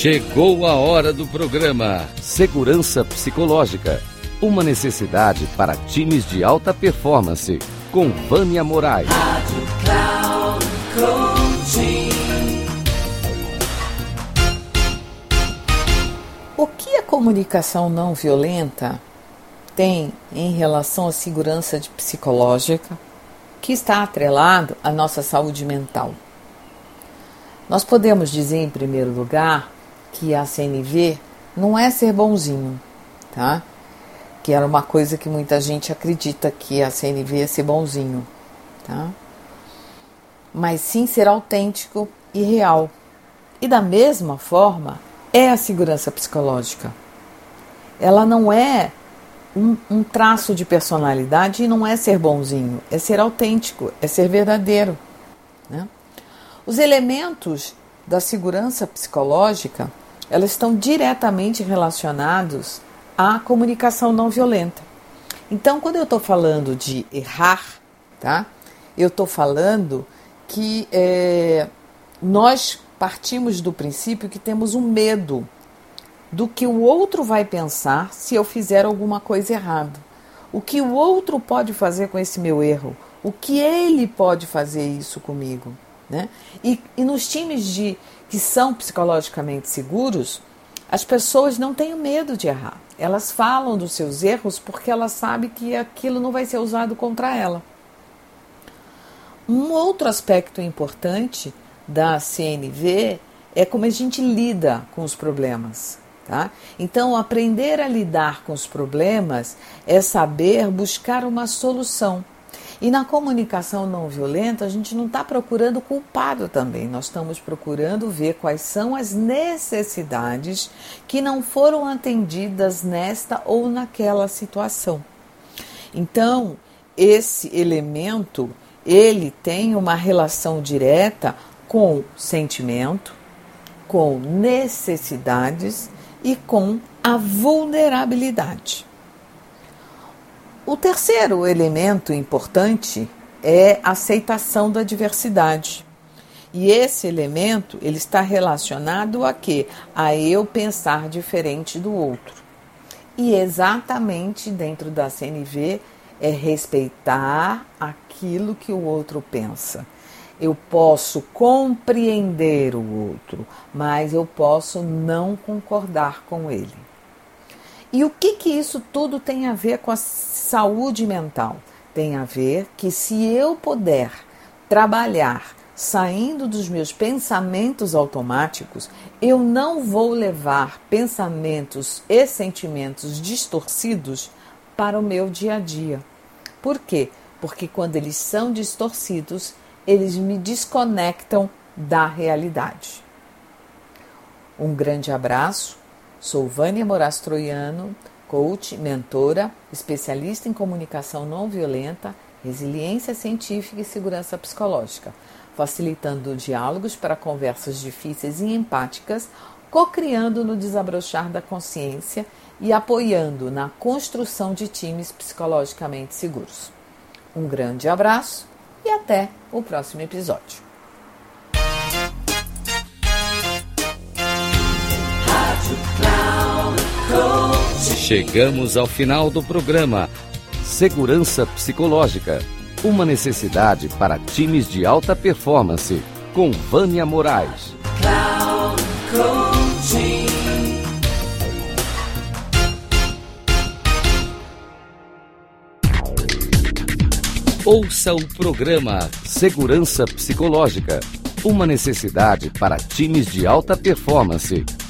Chegou a hora do programa Segurança Psicológica. Uma necessidade para times de alta performance. Com Vânia Moraes. Rádio Cloud Coaching. O que a comunicação não violenta tem em relação à segurança psicológica que está atrelado à nossa saúde mental? Nós podemos dizer, em primeiro lugar, que a CNV não é ser bonzinho, tá? Que era uma coisa que muita gente acredita que a CNV é ser bonzinho, tá? Mas sim ser autêntico e real. E da mesma forma é a segurança psicológica. Ela não é um, um traço de personalidade e não é ser bonzinho, é ser autêntico, é ser verdadeiro. Né? Os elementos da segurança psicológica, elas estão diretamente relacionados à comunicação não violenta. Então, quando eu estou falando de errar, tá? Eu estou falando que é, nós partimos do princípio que temos um medo do que o outro vai pensar se eu fizer alguma coisa errada. O que o outro pode fazer com esse meu erro? O que ele pode fazer isso comigo? Né? E, e nos times de que são psicologicamente seguros, as pessoas não têm medo de errar. Elas falam dos seus erros porque elas sabem que aquilo não vai ser usado contra ela. Um outro aspecto importante da CNV é como a gente lida com os problemas. Tá? Então, aprender a lidar com os problemas é saber buscar uma solução. E na comunicação não violenta, a gente não está procurando culpado também, nós estamos procurando ver quais são as necessidades que não foram atendidas nesta ou naquela situação. Então, esse elemento, ele tem uma relação direta com sentimento, com necessidades e com a vulnerabilidade. O terceiro elemento importante é a aceitação da diversidade. E esse elemento ele está relacionado a quê? A eu pensar diferente do outro. E exatamente dentro da CNV é respeitar aquilo que o outro pensa. Eu posso compreender o outro, mas eu posso não concordar com ele. E o que, que isso tudo tem a ver com a saúde mental? Tem a ver que se eu puder trabalhar saindo dos meus pensamentos automáticos, eu não vou levar pensamentos e sentimentos distorcidos para o meu dia a dia. Por quê? Porque quando eles são distorcidos, eles me desconectam da realidade. Um grande abraço Sou Vânia Moraes Troiano, coach, mentora, especialista em comunicação não violenta, resiliência científica e segurança psicológica, facilitando diálogos para conversas difíceis e empáticas, co-criando no desabrochar da consciência e apoiando na construção de times psicologicamente seguros. Um grande abraço e até o próximo episódio. Chegamos ao final do programa Segurança Psicológica. Uma necessidade para times de alta performance. Com Vânia Moraes. Ouça o programa Segurança Psicológica. Uma necessidade para times de alta performance.